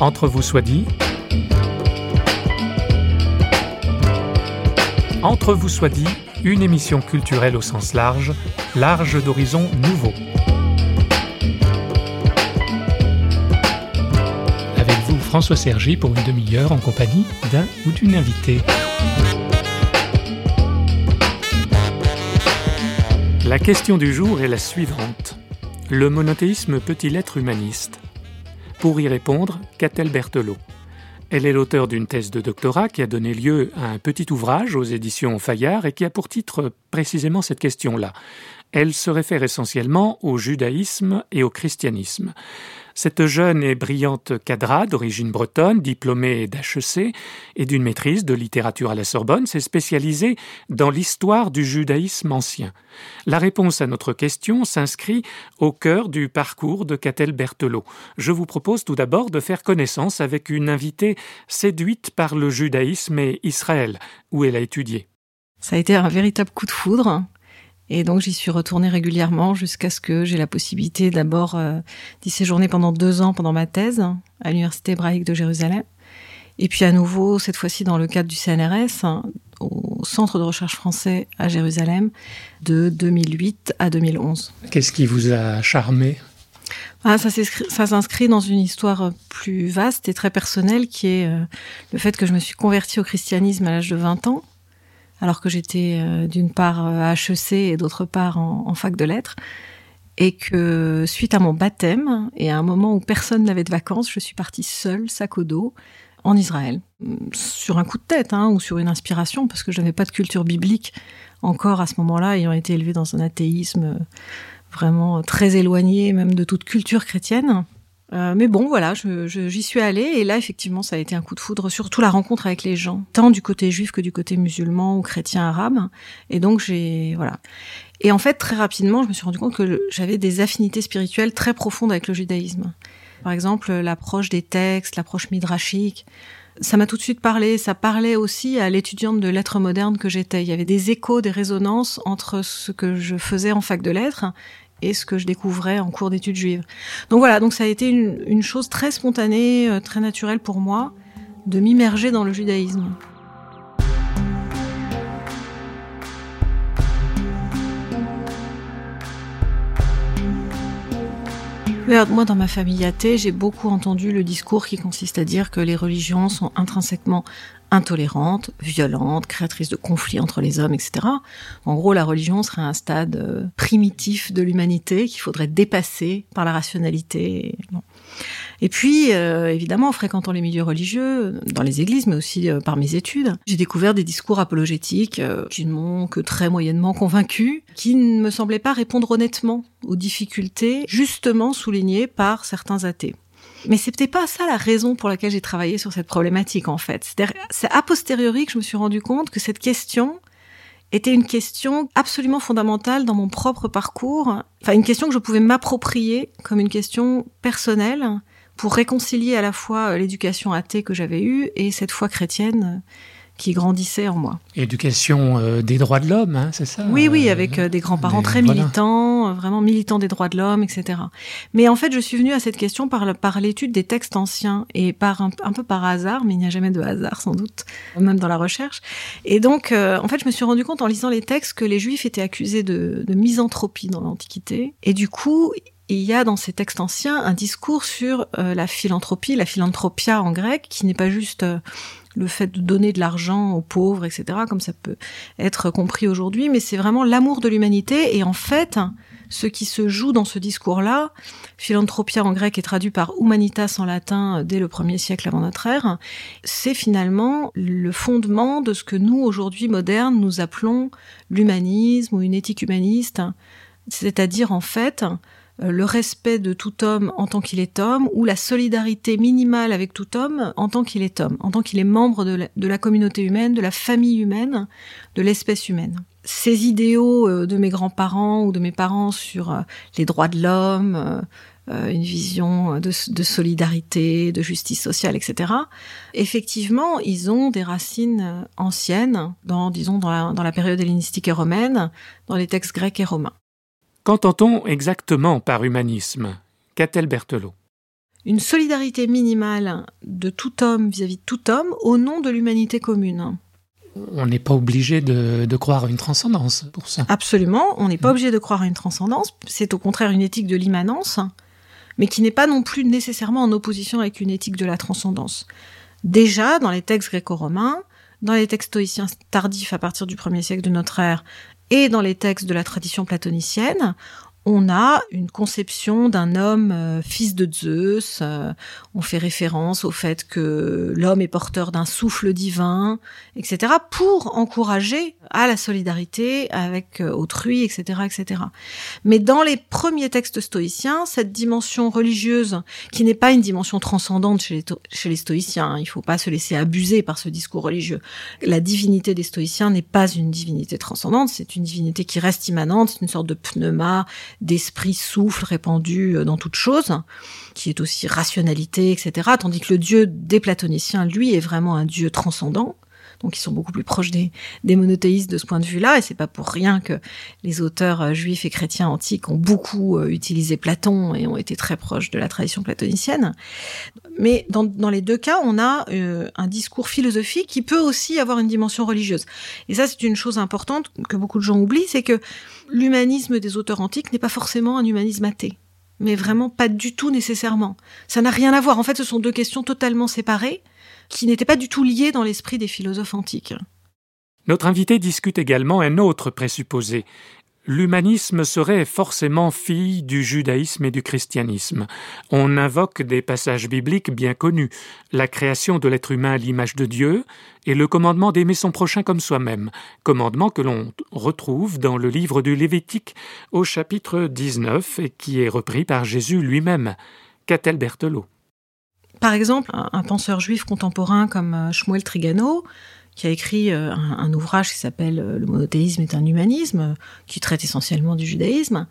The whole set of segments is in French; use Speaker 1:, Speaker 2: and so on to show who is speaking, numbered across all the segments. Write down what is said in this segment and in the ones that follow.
Speaker 1: Entre vous soit dit. Entre vous soit dit, une émission culturelle au sens large, large d'horizons nouveaux. Avec vous, François Sergi, pour une demi-heure en compagnie d'un ou d'une invitée. La question du jour est la suivante. Le monothéisme peut-il être humaniste? Pour y répondre, Catel Berthelot. Elle est l'auteur d'une thèse de doctorat qui a donné lieu à un petit ouvrage aux éditions Fayard et qui a pour titre précisément cette question-là. Elle se réfère essentiellement au judaïsme et au christianisme. Cette jeune et brillante cadra d'origine bretonne, diplômée d'HEC et d'une maîtrise de littérature à la Sorbonne, s'est spécialisée dans l'histoire du judaïsme ancien. La réponse à notre question s'inscrit au cœur du parcours de Catel Berthelot. Je vous propose tout d'abord de faire connaissance avec une invitée séduite par le judaïsme et Israël, où elle a étudié.
Speaker 2: Ça a été un véritable coup de foudre. Et donc j'y suis retournée régulièrement jusqu'à ce que j'ai la possibilité d'abord euh, d'y séjourner pendant deux ans pendant ma thèse à l'Université hébraïque de Jérusalem. Et puis à nouveau, cette fois-ci dans le cadre du CNRS, hein, au Centre de recherche français à Jérusalem, de 2008 à 2011.
Speaker 1: Qu'est-ce qui vous a charmé?
Speaker 2: Ah, ça s'inscrit dans une histoire plus vaste et très personnelle qui est euh, le fait que je me suis convertie au christianisme à l'âge de 20 ans alors que j'étais euh, d'une part euh, à HEC et d'autre part en, fac de lettres. Et que suite à mon baptême et à un moment où personne n'avait de vacances, je suis partie seule, sac au dos, en Israël. Sur un coup de tête hein, ou sur une inspiration, parce que je n'avais pas de culture biblique encore à ce moment-là, ayant été élevée dans un athéisme euh, vraiment très éloigné même de toute culture chrétienne. Euh, mais bon, voilà, j'y je, suis allée et là, effectivement, ça a été un coup de foudre, surtout la rencontre avec les gens, tant du côté juif que du côté musulman ou chrétien arabe. Et donc, j'ai voilà. Et en fait, très rapidement, je me suis rendu compte que j'avais des affinités spirituelles très profondes avec le judaïsme. Par exemple, l'approche des textes, l'approche midrashique. Ça m'a tout de suite parlé. Ça parlait aussi à l'étudiante de lettres modernes que j'étais. Il y avait des échos, des résonances entre ce que je faisais en fac de lettres et ce que je découvrais en cours d'études juives. Donc voilà, donc ça a été une, chose très spontanée, euh, très naturelle pour moi de m'immerger dans le judaïsme. Moi, dans ma famille athée, j'ai beaucoup entendu le discours qui consiste à dire que les religions sont intrinsèquement intolérante, violente, créatrice de conflits entre les hommes, etc. En gros, la religion serait un stade euh, primitif de l'humanité qu'il faudrait dépasser par la rationalité. Et puis, euh, évidemment, en fréquentant les milieux religieux, dans les églises, mais aussi euh, par mes études, j'ai découvert des discours apologétiques qui ne m'ont que très moyennement convaincu, qui ne me semblaient pas répondre honnêtement aux difficultés justement soulignées par certains athées. Mais c'était pas ça la raison pour laquelle j'ai travaillé sur cette problématique en fait. C'est a posteriori que je me suis rendu compte que cette question était une question absolument fondamentale dans mon propre parcours, enfin une question que je pouvais m'approprier comme une question personnelle pour réconcilier à la fois l'éducation athée que j'avais eue et cette foi chrétienne qui grandissait en moi.
Speaker 1: Éducation euh, des droits de l'homme, hein, c'est ça
Speaker 2: Oui, oui, avec euh, des grands-parents très militants, euh, vraiment militants des droits de l'homme, etc. Mais en fait, je suis venue à cette question par, par l'étude des textes anciens et par un, peu par hasard, mais il n'y a jamais de hasard sans doute, même dans la recherche. Et donc, en fait, je me suis rendu compte en lisant les textes que les Juifs étaient accusés de, de misanthropie dans l'Antiquité. Et du coup, il y a dans ces textes anciens un discours sur la philanthropie, la philanthropia en grec, qui n'est pas juste le fait de donner de l'argent aux pauvres, etc., comme ça peut être compris aujourd'hui, mais c'est vraiment l'amour de l'humanité. Et en fait, ce qui se joue dans ce discours-là, philanthropia en grec est traduit par humanitas en latin dès le premier siècle avant notre ère, c'est finalement le fondement de ce que nous, aujourd'hui modernes, nous appelons l'humanisme ou une éthique humaniste. C'est-à-dire, en fait, euh, le respect de tout homme en tant qu'il est homme, ou la solidarité minimale avec tout homme en tant qu'il est homme, en tant qu'il est membre de la, communauté humaine, de la famille humaine, de l'espèce humaine. Ces idéaux euh, de mes grands-parents ou de mes parents sur euh, les droits de l'homme, une vision de, solidarité, de justice sociale, etc. Effectivement, ils ont des racines anciennes, dans, disons, dans la, dans la période hellénistique et romaine, dans les textes grecs et romains.
Speaker 1: Qu'entend-on exactement par humanisme? Qu'a-t-elle Berthelot?
Speaker 2: Une solidarité minimale de tout homme vis-à-vis de tout homme au nom de l'humanité commune.
Speaker 1: On n'est pas obligé de, croire à une transcendance pour ça.
Speaker 2: Absolument, on n'est pas mm. obligé de croire à une transcendance. C'est au contraire une éthique de l'immanence, mais qui n'est pas non plus nécessairement en opposition avec une éthique de la transcendance. Déjà, dans les textes gréco-romains, dans les textes stoïciens tardifs à partir du 1er siècle de notre ère, et dans les textes de la tradition platonicienne, on a une conception d'un homme euh, fils de Zeus. Euh, on fait référence au fait que l'homme est porteur d'un souffle divin, etc., pour encourager à la solidarité avec euh, autrui, etc., etc. Mais dans les premiers textes stoïciens, cette dimension religieuse, qui n'est pas une dimension transcendante chez les, stoïciens, hein, il ne faut pas se laisser abuser par ce discours religieux. La divinité des stoïciens n'est pas une divinité transcendante, c'est une divinité qui reste immanente, c'est une sorte de pneuma d'esprit souffle répandu euh, dans toute chose, qui est aussi rationalité, etc. Tandis que le dieu des platoniciens, lui, est vraiment un dieu transcendant. Donc ils sont beaucoup plus proches des, des monothéistes de ce point de vue-là, et c'est pas pour rien que les auteurs euh, juifs et chrétiens antiques ont beaucoup euh, utilisé Platon et ont été très proches de la tradition platonicienne. Mais dans, les deux cas, on a un discours philosophique qui peut aussi avoir une dimension religieuse. Et ça, c'est une chose importante que beaucoup de gens oublient, c'est que l'humanisme des auteurs antiques n'est pas forcément un humanisme athée. Mais vraiment pas du tout nécessairement. Ça n'a rien à voir. En fait, ce sont deux questions totalement séparées qui n'étaient pas du tout liées dans l'esprit des philosophes antiques.
Speaker 1: Notre invité discute également un autre présupposé, L'humanisme serait forcément fille du judaïsme et du christianisme. On invoque des passages bibliques bien connus, la création de l'être humain à l'image de Dieu et le commandement d'aimer son prochain comme soi-même, commandement que l'on retrouve dans le livre du Lévitique au chapitre 19 et qui est repris par Jésus lui-même. Qu'a-t-elle Berthelot
Speaker 2: Par exemple, un penseur juif contemporain comme euh, Shmuel Trigano qui a écrit euh, un, ouvrage qui s'appelle euh, Le monothéisme est un humanisme, qui traite essentiellement du judaïsme,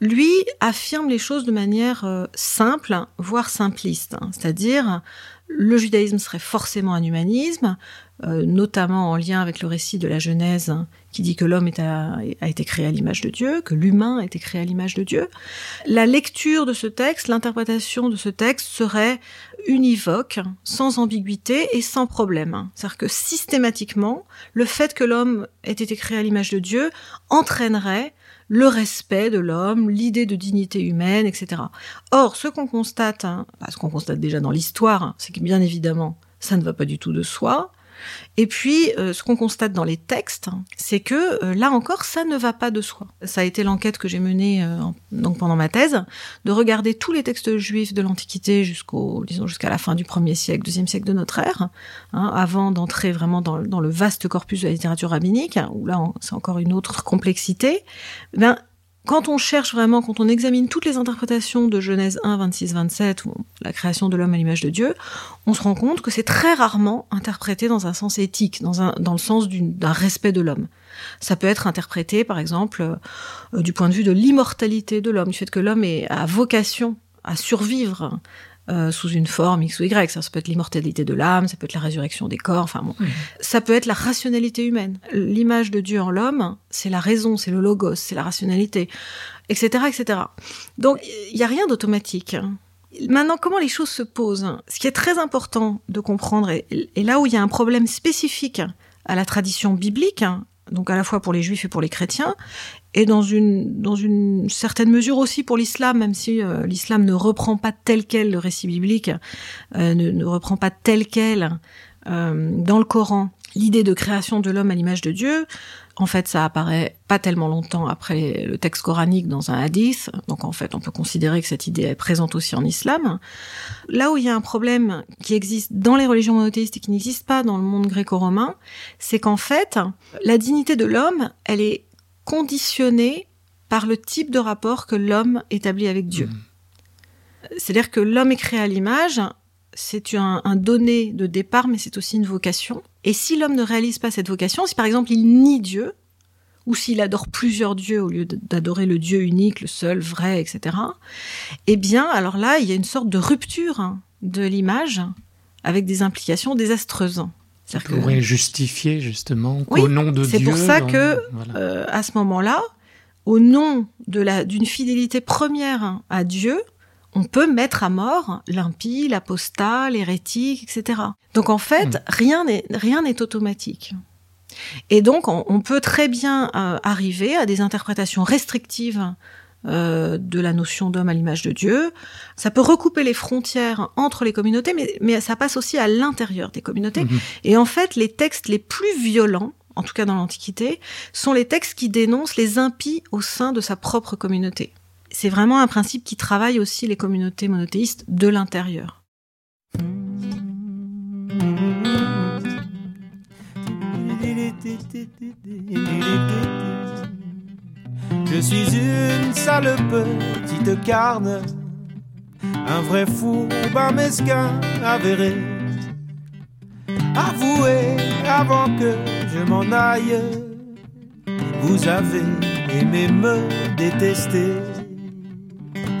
Speaker 2: lui affirme les choses de manière euh, simple, voire simpliste. Hein. C'est-à-dire, le judaïsme serait forcément un humanisme, notamment en lien avec le récit de la Genèse qui dit que l'homme a, été créé à l'image de Dieu, que l'humain a été créé à l'image de Dieu. La lecture de ce texte, l'interprétation de ce texte serait univoque, sans ambiguïté et sans problème. C'est-à-dire que systématiquement, le fait que l'homme ait été créé à l'image de Dieu entraînerait le respect de l'homme, l'idée de dignité humaine, etc. Or, ce qu'on constate, hein, bah, ce qu'on constate déjà dans l'histoire, hein, c'est que bien évidemment, ça ne va pas du tout de soi. Et puis, euh, ce qu'on constate dans les textes, c'est que euh, là encore, ça ne va pas de soi. Ça a été l'enquête que j'ai menée euh, donc pendant ma thèse, de regarder tous les textes juifs de l'Antiquité jusqu'au, disons, jusqu'à la fin du 1er siècle, deuxième siècle de notre ère, hein, avant d'entrer vraiment dans, le vaste corpus de la littérature rabbinique, où là, c'est encore une autre complexité. Ben, quand on cherche vraiment, quand on examine toutes les interprétations de Genèse 1, 26, 27, ou la création de l'homme à l'image de Dieu, on se rend compte que c'est très rarement interprété dans un sens éthique, dans, le sens d'un respect de l'homme. Ça peut être interprété, par exemple, euh, du point de vue de l'immortalité de l'homme, du fait que l'homme a vocation à survivre euh, sous une forme X ou Y. Ça, peut être l'immortalité de l'âme, ça peut être la résurrection des corps, enfin bon. Ça peut être la rationalité humaine. L'image de Dieu en l'homme, c'est la raison, c'est le logos, c'est la rationalité, etc., etc. Donc, il n'y a rien d'automatique. Maintenant, comment les choses se posent? Ce qui est très important de comprendre, et, là où il y a un problème spécifique à la tradition biblique, donc à la fois pour les juifs et pour les chrétiens, et dans une, dans une certaine mesure aussi pour l'islam, même si euh, l'islam ne reprend pas tel quel le récit biblique, euh, ne, ne, reprend pas tel quel euh, dans le Coran l'idée de création de l'homme à l'image de Dieu. En fait, ça apparaît pas tellement longtemps après le texte coranique dans un hadith, donc en fait, on peut considérer que cette idée est présente aussi en islam. Là où il y a un problème qui existe dans les religions monothéistes et qui n'existe pas dans le monde gréco-romain, c'est qu'en fait, la dignité de l'homme, elle est conditionné par le type de rapport que l'homme établit avec Dieu. Mmh. C'est-à-dire que l'homme est créé à l'image, c'est un, donné de départ, mais c'est aussi une vocation. Et si l'homme ne réalise pas cette vocation, si par exemple il nie Dieu, ou s'il adore plusieurs dieux au lieu d'adorer le Dieu unique, le seul, vrai, etc., eh bien, alors là, il y a une sorte de rupture de l'image avec des implications désastreuses.
Speaker 1: Ça pourrait justifier justement qu'au nom de Dieu.
Speaker 2: C'est pour ça que, euh, à ce moment-là, au nom de la d'une fidélité première à Dieu, on peut mettre à mort l'impie, l'apostat, l'hérétique, etc. Donc en fait, hmm. rien n'est rien n'est automatique. Et donc on, peut très bien euh, arriver à des interprétations restrictives euh, de la notion d'homme à l'image de Dieu. Ça peut recouper les frontières entre les communautés, mais, mais ça passe aussi à l'intérieur des communautés. Hmm. Et en fait, les textes les plus violents, en tout cas dans l'Antiquité, sont les textes qui dénoncent les impies au sein de sa propre communauté c'est vraiment un principe qui travaille aussi les communautés monothéistes de l'intérieur.
Speaker 3: Je suis une sale petite carne, un vrai fou, un mesquin avéré. Avouez avant que je m'en aille, vous avez aimé me détester.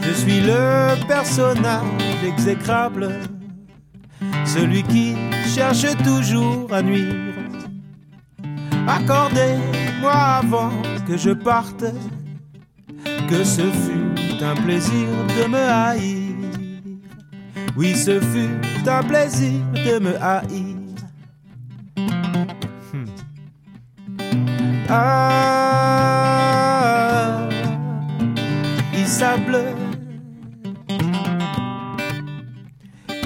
Speaker 3: Je suis le personnage exécrable, celui qui cherche toujours à nuire. Accordez-moi avant que je parte, que ce fut un plaisir de me haïr. Oui, ce fut un plaisir de me haïr. Hmm. Ah, sable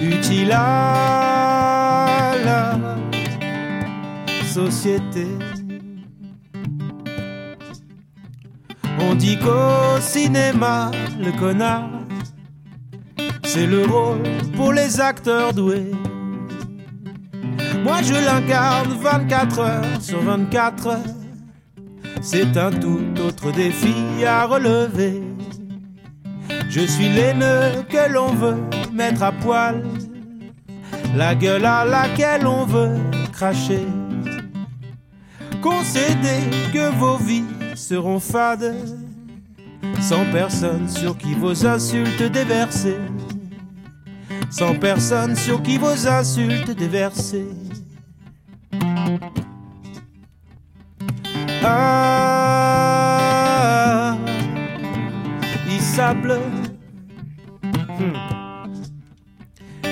Speaker 3: utile à la société. On dit qu'au cinéma, le connard, c'est le rôle pour les acteurs doués. Moi je l'incarne 24 heures sur 24 heures. C'est un tout autre défi à relever. Je suis l'aîneux que l'on veut mettre à poil, la gueule à laquelle on veut cracher. Concédez que vos vies seront fades, sans personne sur qui vos insultes déversées, sans personne sur qui vos insultes déversées. Ah, il sable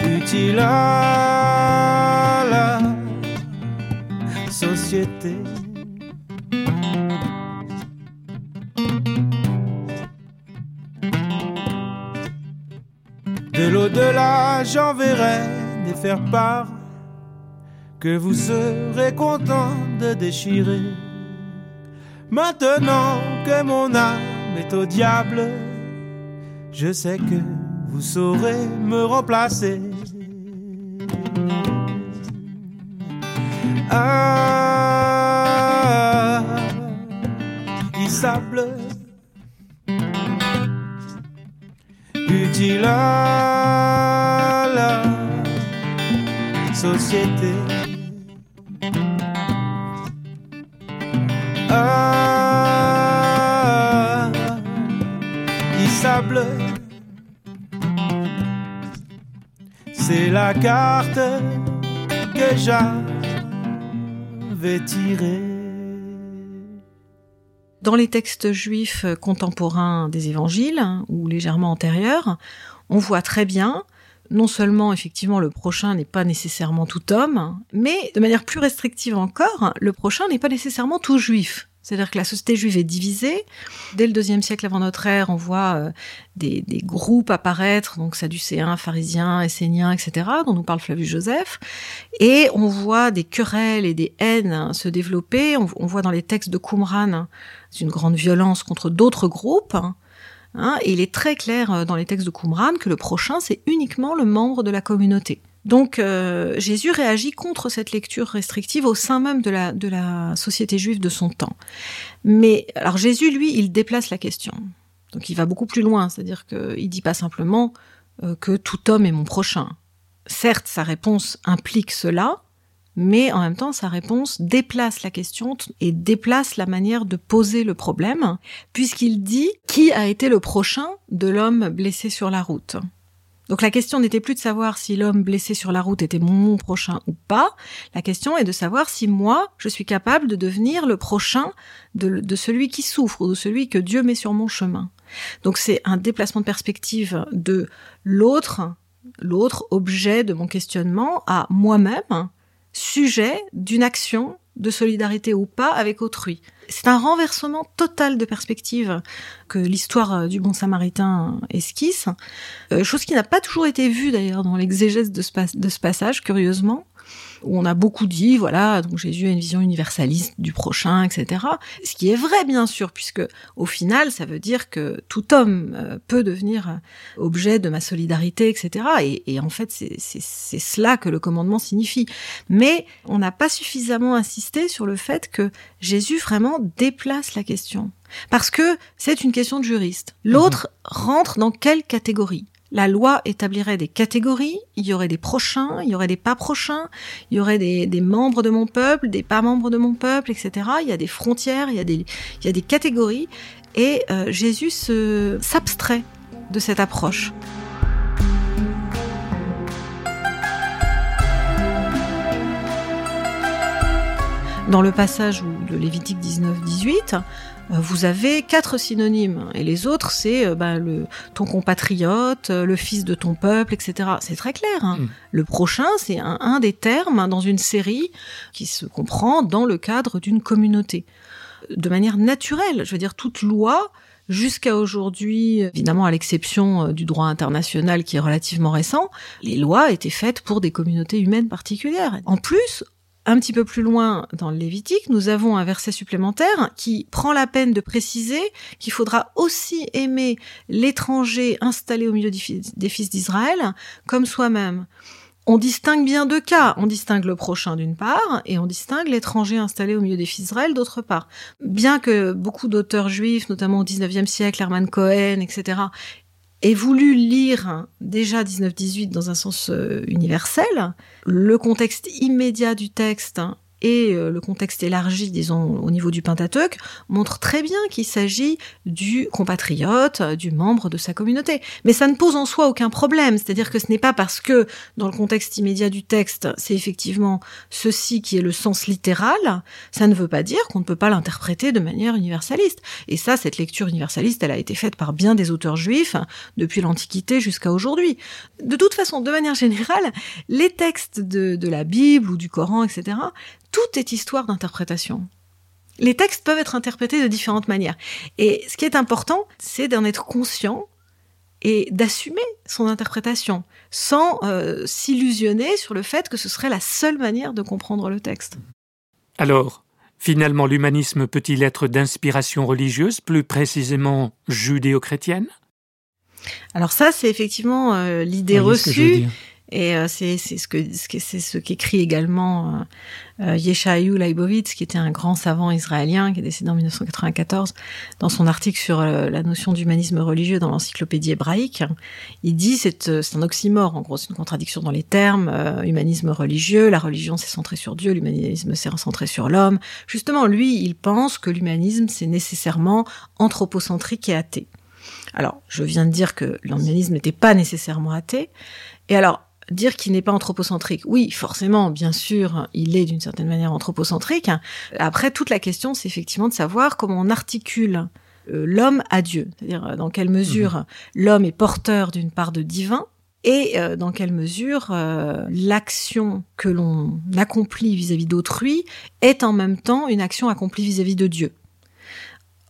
Speaker 3: utile à la société. J'enverrai des faire part que vous serez content de déchirer. Maintenant que mon âme est au diable, je sais que vous saurez me remplacer. Ah, il sable
Speaker 2: Dans les textes juifs contemporains des évangiles, hein, ou légèrement antérieurs, on voit très bien non seulement effectivement le prochain n'est pas nécessairement tout homme, mais de manière plus restrictive encore, le prochain n'est pas nécessairement tout juif. C'est-à-dire que la société juive est divisée. Dès le deuxième siècle avant notre ère, on voit euh, des, groupes apparaître, donc sadducéens, pharisiens, esséniens, etc., dont nous parle Flavius Joseph. Et on voit des querelles et des haines se développer. On, voit dans les textes de Qumran une grande violence contre d'autres groupes. Hein, et il est très clair euh, dans les textes de Qumran que le prochain, c'est uniquement le membre de la communauté. Donc euh, Jésus réagit contre cette lecture restrictive au sein même de la, société juive de son temps. Mais alors Jésus, lui, il déplace la question. Donc il va beaucoup plus loin, c'est-à-dire qu'il dit pas simplement euh, que tout homme est mon prochain. Certes, sa réponse implique cela, mais en même temps, sa réponse déplace la question et déplace la manière de poser le problème, puisqu'il dit qui a été le prochain de l'homme blessé sur la route? Donc la question n'était plus de savoir si l'homme blessé sur la route était mon prochain ou pas. La question est de savoir si moi, je suis capable de devenir le prochain de, celui qui souffre ou de celui que Dieu met sur mon chemin. Donc c'est un déplacement de perspective de l'autre, l'autre objet de mon questionnement à moi-même, sujet d'une action de solidarité ou pas avec autrui. C'est un renversement total de perspective que l'histoire du bon samaritain esquisse, euh, chose qui n'a pas toujours été vue d'ailleurs dans l'exégèse de ce passage, curieusement où on a beaucoup dit, voilà, donc Jésus a une vision universaliste du prochain, etc. Ce qui est vrai, bien sûr, puisque au final, ça veut dire que tout homme euh, peut devenir objet de ma solidarité, etc. Et, en fait, c'est cela que le commandement signifie. Mais on n'a pas suffisamment insisté sur le fait que Jésus vraiment déplace la question. Parce que c'est une question de juriste. L'autre rentre dans quelle catégorie? La loi établirait des catégories, il y aurait des prochains, il y aurait des pas prochains, il y aurait des, membres de mon peuple, des pas membres de mon peuple, etc. Il y a des frontières, il y a des, catégories, et euh, Jésus s'abstrait de cette approche. Dans le passage de Lévitique 19-18, euh, vous avez quatre synonymes et les autres c'est euh, bah, le ton compatriote, euh, le fils de ton peuple, etc. C'est très clair. Hein. Mm. Le prochain c'est un, des termes dans une série qui se comprend dans le cadre d'une communauté de manière naturelle. Je veux dire toute loi Jusqu'à aujourd'hui, évidemment à l'exception du droit international qui est relativement récent, les lois étaient faites pour des communautés humaines particulières. En plus, un petit peu plus loin dans le Lévitique, nous avons un verset supplémentaire qui prend la peine de préciser qu'il faudra aussi aimer l'étranger installé au milieu des fils d'Israël comme soi-même. On distingue bien deux cas. On distingue le prochain d'une part et on distingue l'étranger installé au milieu des fils d'Israël d'autre part. Bien que beaucoup d'auteurs juifs, notamment au XIXe siècle, Hermann Cohen, etc., aient voulu lire déjà 1918 dans un sens euh, universel, le contexte immédiat du texte et euh, le contexte élargi, disons, au niveau du Pentateuque, montre très bien qu'il s'agit du compatriote, du membre de sa communauté. Mais ça ne pose en soi aucun problème, c'est-à-dire que ce n'est pas parce que, dans le contexte immédiat du texte, c'est effectivement ceci qui est le sens littéral, ça ne veut pas dire qu'on ne peut pas l'interpréter de manière universaliste. Et ça, cette lecture universaliste, elle a été faite par bien des auteurs juifs, depuis l'Antiquité jusqu'à aujourd'hui. De toute façon, de manière générale, les textes de, de la Bible ou du Coran, etc., tout est histoire d'interprétation. Les textes peuvent être interprétés de différentes manières. Et ce qui est important, c'est d'en être conscient et d'assumer son interprétation, sans euh, s'illusionner sur le fait que ce serait la seule manière de comprendre le texte.
Speaker 1: Alors, finalement, l'humanisme peut-il être d'inspiration religieuse, plus précisément judéo-chrétienne?
Speaker 2: Alors ça, c'est effectivement euh, l'idée reçue et euh, c'est ce que c'est ce qu'écrit également euh, euh, Yeshayahu Leibovitz, qui était un grand savant israélien qui est décédé en 1994, dans son article sur euh, la notion d'humanisme religieux dans l'encyclopédie hébraïque. Il dit c'est un oxymore, en gros, c'est une contradiction dans les termes. humanisme religieux, la religion s'est centrée sur Dieu, l'humanisme s'est centré sur l'homme. Justement, lui, il pense que l'humanisme c'est nécessairement anthropocentrique et athée. Alors, je viens de dire que l'humanisme n'était pas nécessairement athée. Et alors, dire qu'il n'est pas anthropocentrique. Oui, forcément, bien sûr, il est d'une certaine manière anthropocentrique. Après, toute la question, c'est effectivement de savoir comment on articule euh, l'homme à Dieu. C'est-à-dire euh, dans quelle mesure mhm. l'homme est porteur d'une part de divin et euh, dans quelle mesure l'action que l'on accomplit vis-à-vis d'autrui est en même temps une action accomplie vis à -vis de Dieu.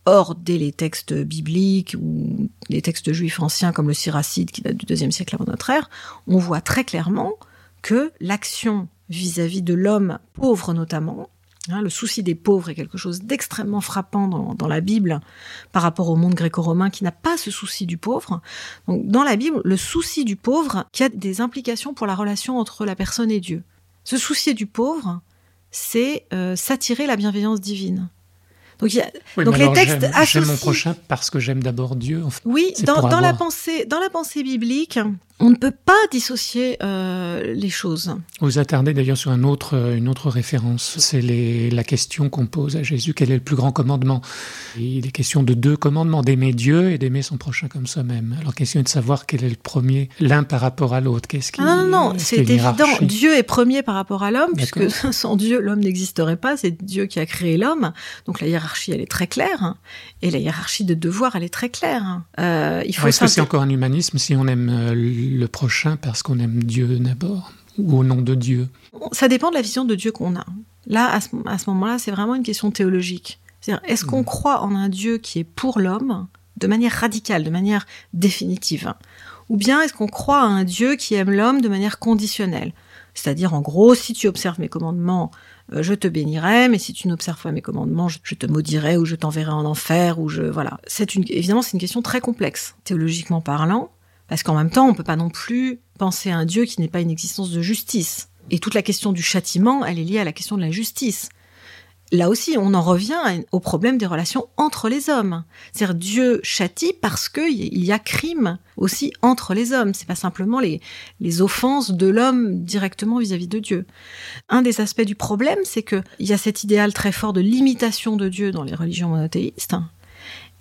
Speaker 2: Or, dès les textes bibliques ou les textes juifs anciens comme le Siracide qui date du deuxième siècle avant notre ère, on voit très clairement que l'action vis-à-vis de l'homme pauvre notamment, hein, le souci des pauvres est quelque chose d'extrêmement frappant dans, la Bible par rapport au monde gréco-romain qui n'a pas ce souci du pauvre. Donc, dans la Bible, le souci du pauvre qui a des implications pour la relation entre la personne et Dieu. Ce souci du pauvre, c'est euh, s'attirer la bienveillance divine.
Speaker 1: Donc, les textes associent. J'aime mon prochain parce que j'aime d'abord Dieu.
Speaker 2: Oui, dans, la pensée, dans la pensée biblique, on ne peut pas dissocier euh, les choses.
Speaker 1: Vous attardez d'ailleurs sur un autre, euh, une autre référence, c'est la question qu'on pose à Jésus, quel est le plus grand commandement? Il est question de deux commandements, d'aimer Dieu et d'aimer son prochain comme soi-même. Alors question est de savoir quel est le premier, l'un par rapport à l'autre. Qu'est-ce qui,
Speaker 2: ah non, non, non c'est évident. Dieu est premier par rapport à l'homme, puisque sans Dieu, l'homme n'existerait pas, c'est Dieu qui a créé l'homme. Donc la hiérarchie, elle est très claire, hein. et la hiérarchie de devoir, elle est très claire. Hein.
Speaker 1: Euh, il faut Est-ce que c'est encore un humanisme si on aime le prochain parce qu'on aime Dieu d'abord ou au nom de Dieu
Speaker 2: Ça dépend de la vision de Dieu qu'on a. Là, à ce, moment-là, c'est vraiment une question théologique. C'est-à-dire, est-ce qu'on mm. croit en un Dieu qui est pour l'homme de manière radicale, de manière définitive? Ou bien est-ce qu'on croit à un Dieu qui aime l'homme de manière conditionnelle? C'est-à-dire, en gros, si tu observes mes commandements, euh, je te bénirai, mais si tu n'observes pas mes commandements, je, te maudirai ou je t'enverrai en enfer ou je voilà. C'est une évidemment c'est une question très complexe théologiquement parlant. Parce qu'en même temps, on peut pas non plus penser à un Dieu qui n'est pas une existence de justice. Et toute la question du châtiment, elle est liée à la question de la justice. Là aussi, on en revient au problème des relations entre les hommes. C'est-à-dire Dieu châtie parce qu'il y a crime aussi entre les hommes. C'est pas simplement les, les offenses de l'homme directement vis-à-vis de Dieu. Un des aspects du problème, c'est qu'il y a cet idéal très fort de limitation de Dieu dans les religions monothéistes.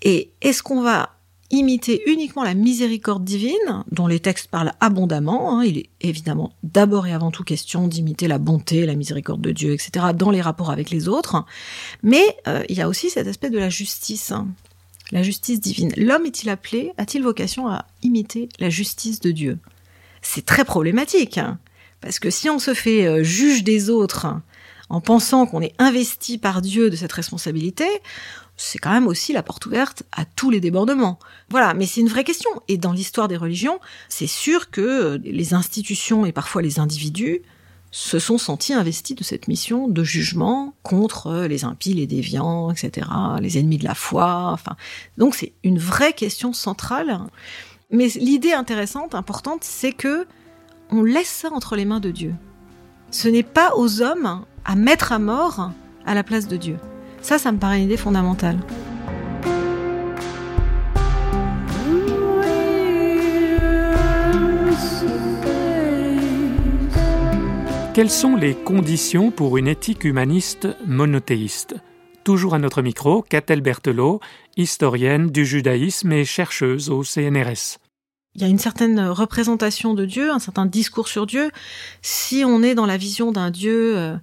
Speaker 2: Et est-ce qu'on va imiter uniquement la miséricorde divine, dont les textes parlent abondamment. Hein. Il est évidemment d'abord et avant tout question d'imiter la bonté, la miséricorde de Dieu, etc., dans les rapports avec les autres. Mais euh, il y a aussi cet aspect de la justice, hein. la justice divine. L'homme est-il appelé, a-t-il vocation à imiter la justice de Dieu? C'est très problématique, hein. parce que si on se fait euh, juge des autres en pensant qu'on est investi par Dieu de cette responsabilité, c'est quand même aussi la porte ouverte à tous les débordements. Voilà, mais c'est une vraie question. Et dans l'histoire des religions, c'est sûr que les institutions et parfois les individus se sont sentis investis de cette mission de jugement contre les impies, les déviants, etc., les ennemis de la foi. Enfin, donc c'est une vraie question centrale. Mais l'idée intéressante, importante, c'est que on laisse ça entre les mains de Dieu. Ce n'est pas aux hommes à mettre à mort à la place de Dieu. Ça, ça me paraît une idée fondamentale.
Speaker 1: Quelles sont les conditions pour une éthique humaniste monothéiste Toujours à notre micro, Catel Berthelot, historienne du judaïsme et chercheuse au CNRS.
Speaker 2: Il y a une certaine représentation de Dieu, un certain discours sur Dieu. Si on est dans la vision d'un Dieu euh,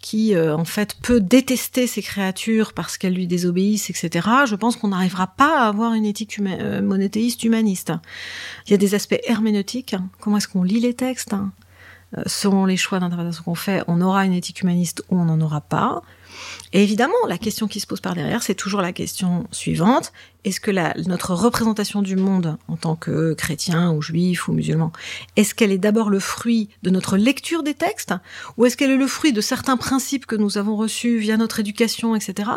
Speaker 2: qui euh, en fait peut détester ses créatures parce qu'elles lui désobéissent, etc. Je pense qu'on n'arrivera pas à avoir une éthique euh, monothéiste humaniste. Il y a des aspects herméneutiques. Comment est-ce qu'on lit les textes euh, Selon les choix d'interprétation qu'on fait, on aura une éthique humaniste ou on n'en aura pas. Et évidemment, la question qui se pose par derrière, c'est toujours la question suivante. Est-ce que la, notre représentation du monde en tant que chrétien ou juif ou musulman, est-ce qu'elle est d'abord le fruit de notre lecture des textes ou est-ce qu'elle est le fruit de certains principes que nous avons reçus via notre éducation, etc.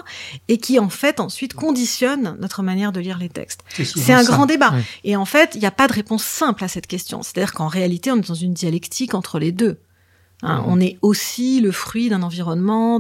Speaker 2: et qui en fait ensuite conditionnent notre manière de lire les textes? C'est un grand débat. Et en fait, il n'y a pas de réponse simple à cette question. C'est-à-dire qu'en réalité, on est dans une dialectique entre les deux. Hein, on est aussi le fruit d'un environnement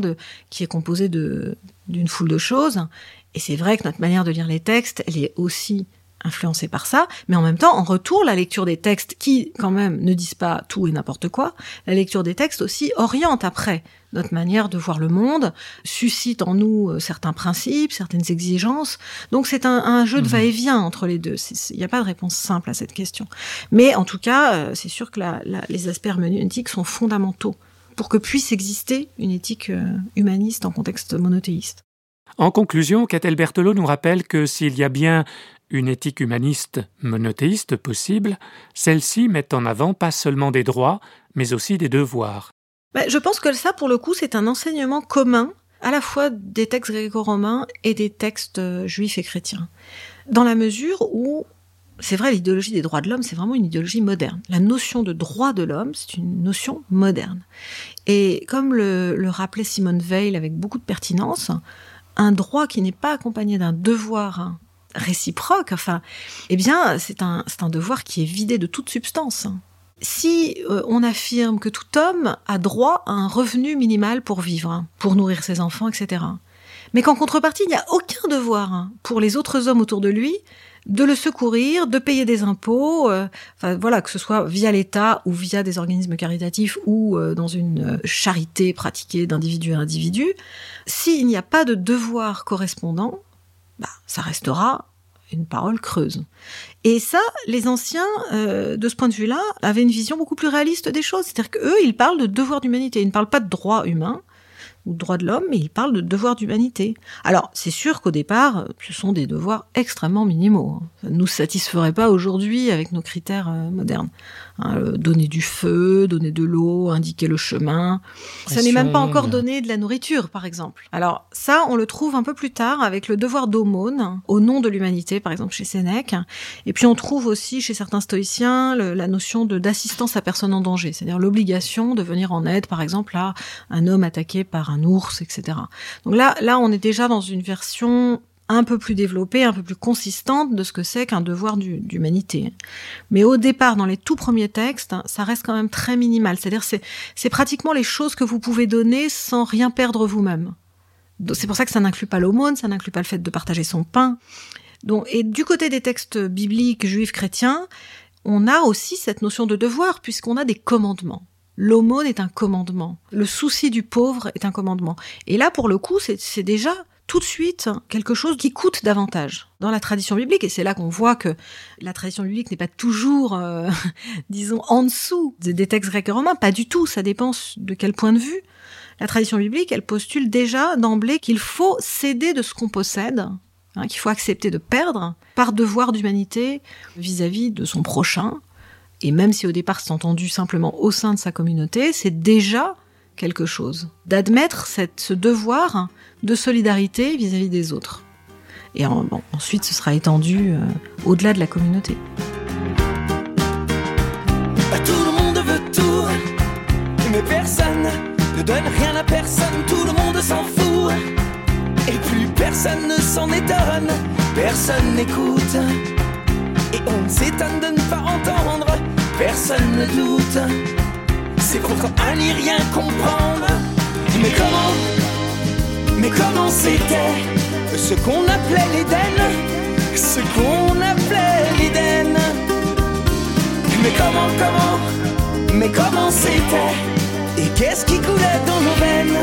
Speaker 2: qui est composé d'une foule de choses. Et c'est vrai que notre manière de lire les textes, elle est aussi influencé par ça, mais en même temps, en retour, la lecture des textes, qui quand même ne disent pas tout et n'importe quoi, la lecture des textes aussi oriente après notre manière de voir le monde, suscite en nous euh, certains principes, certaines exigences. Donc c'est un, jeu de mhm. va-et-vient entre les deux. Il n'y a pas de réponse simple à cette question. Mais en tout cas, euh, c'est sûr que les aspects herméneutiques sont fondamentaux pour que puisse exister une éthique euh, humaniste en contexte monothéiste.
Speaker 1: En conclusion, Catel Berthelot nous rappelle que s'il y a bien une éthique humaniste monothéiste possible, celle-ci met en avant pas seulement des droits, mais aussi des devoirs.
Speaker 2: Bah, je pense que ça, pour le coup, c'est un enseignement commun à la fois des textes gréco-romains et des textes euh, juifs et chrétiens. Dans la mesure où, c'est vrai, l'idéologie des droits de l'homme, c'est vraiment une idéologie moderne. La notion de droit de l'homme, c'est une notion moderne. Et comme le, le rappelait Simone Veil avec beaucoup de pertinence, un droit qui n'est pas accompagné d'un devoir réciproque, enfin, eh bien, c'est un, un devoir qui est vidé de toute substance. Si euh, on affirme que tout homme a droit à un revenu minimal pour vivre, pour nourrir ses enfants, etc., mais qu'en contrepartie, il n'y a aucun devoir hein, pour les autres hommes autour de lui de le secourir, de payer des impôts, euh, enfin voilà, que ce soit via l'État ou via des organismes caritatifs ou euh, dans une charité pratiquée d'individu à individu. S'il n'y a pas de devoir correspondant, bah, ça restera une parole creuse. Et ça, les anciens, euh, de ce point de vue-là, avaient une vision beaucoup plus réaliste des choses. C'est-à-dire qu'eux, ils parlent de devoir d'humanité, ils ne parlent pas de droit humain, ou droits de l'homme, mais il parle de devoirs d'humanité. Alors, c'est sûr qu'au départ, ce sont des devoirs extrêmement minimaux. Hein. Ça ne nous satisferait pas aujourd'hui avec nos critères euh, modernes. Hein, euh, donner du feu, donner de l'eau, indiquer le chemin. Ça n'est même pas encore donné de la nourriture, par exemple. Alors, ça, on le trouve un peu plus tard avec le devoir d'aumône, au nom de l'humanité, par exemple chez Sénèque. Et puis, on trouve aussi chez certains stoïciens la notion de d'assistance à personne en danger, c'est-à-dire l'obligation de venir en aide, par exemple, à un homme attaqué par un ours, etc. Donc là, là, on est déjà dans une version un peu plus développée, un peu plus consistante de ce que c'est qu'un devoir d'humanité. Mais au départ, dans les tout premiers textes, ça reste quand même très minimal. C'est-à-dire, c'est, pratiquement les choses que vous pouvez donner sans rien perdre vous-même. C'est pour ça que ça n'inclut pas l'aumône, ça n'inclut pas le fait de partager son pain. Donc, et du côté des textes bibliques, juifs, chrétiens, on a aussi cette notion de devoir, puisqu'on a des commandements. L'aumône est un commandement. Le souci du pauvre est un commandement. Et là, pour le coup, c'est déjà tout de suite quelque chose qui coûte davantage dans la tradition biblique. Et c'est là qu'on voit que la tradition biblique n'est pas toujours, euh, disons, en dessous des textes grecs et romains. Pas du tout. Ça dépend de quel point de vue. La tradition biblique, elle postule déjà d'emblée qu'il faut céder de ce qu'on possède, hein, qu'il faut accepter de perdre par devoir d'humanité vis-à-vis de son prochain, et même si au départ c'est entendu simplement au sein de sa communauté, c'est déjà quelque chose. D'admettre ce devoir de solidarité vis-à-vis des autres. Et ensuite, ce sera étendu euh, au-delà de la communauté.
Speaker 4: Tout le monde veut tout, mais personne ne donne rien à personne, tout le monde s'en fout. Et plus personne ne s'en étonne, personne n'écoute. Et on s'étonne de ne pas entendre personne ne doute. C'est pourtant à n'y rien comprendre. Mais comment, mais comment c'était ce qu'on appelait l'Éden, ce qu'on appelait l'Éden. Mais comment, comment, mais comment c'était? Et qu'est-ce qui coulait dans nos veines?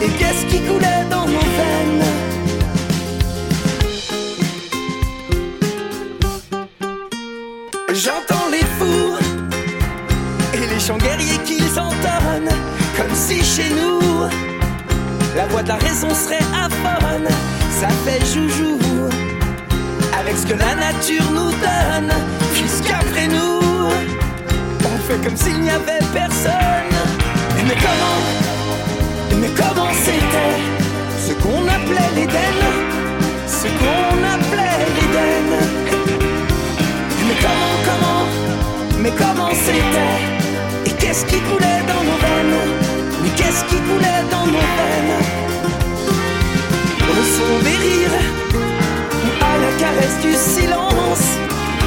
Speaker 4: Et qu'est-ce qui coulait dans nos veines? J'entends les fous chants guerriers comme si chez nous, la voix de la raison serait aphone, ça fait joujou, avec ce que la nature nous donne, puisqu'après nous, on fait comme s'il n'y avait personne. Mais comment, mais comment c'était ce qu'on appelait l'Éden, ce qu'on appelait l'Éden. Mais comment, comment, mais comment c'était qu'est-ce qui coulait dans nos veines Mais qu'est-ce qui coulait dans nos veines Au son des rires, à la caresse du silence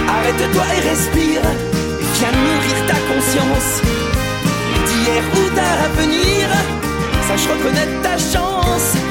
Speaker 4: Arrête-toi et respire, viens nourrir ta conscience. D'hier ou d'avenir, sache reconnaître ta chance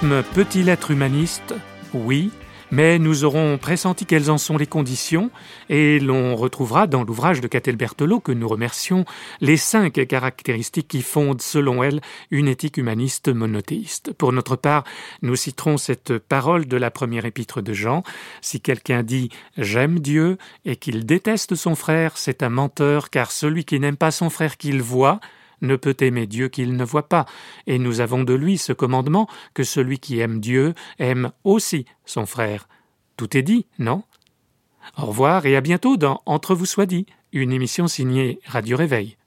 Speaker 1: Peut-il être humaniste Oui, Mais nous aurons pressenti quelles en sont les conditions et l'on retrouvera dans l'ouvrage de Catel Berthelot, que nous remercions, les cinq caractéristiques qui fondent, selon elle, une éthique humaniste monothéiste. Pour notre part, nous citerons cette parole de la première épître de Jean. Si quelqu'un dit j'aime Dieu et qu'il déteste son frère, c'est un menteur, car celui qui n'aime pas son frère qu'il voit, ne peut aimer Dieu qu'il ne voit pas, et nous avons de lui ce commandement que celui qui aime Dieu aime aussi son frère. Tout est dit, non? Au revoir et à bientôt dans Entre vous soit dit, une émission signée Radio Réveil.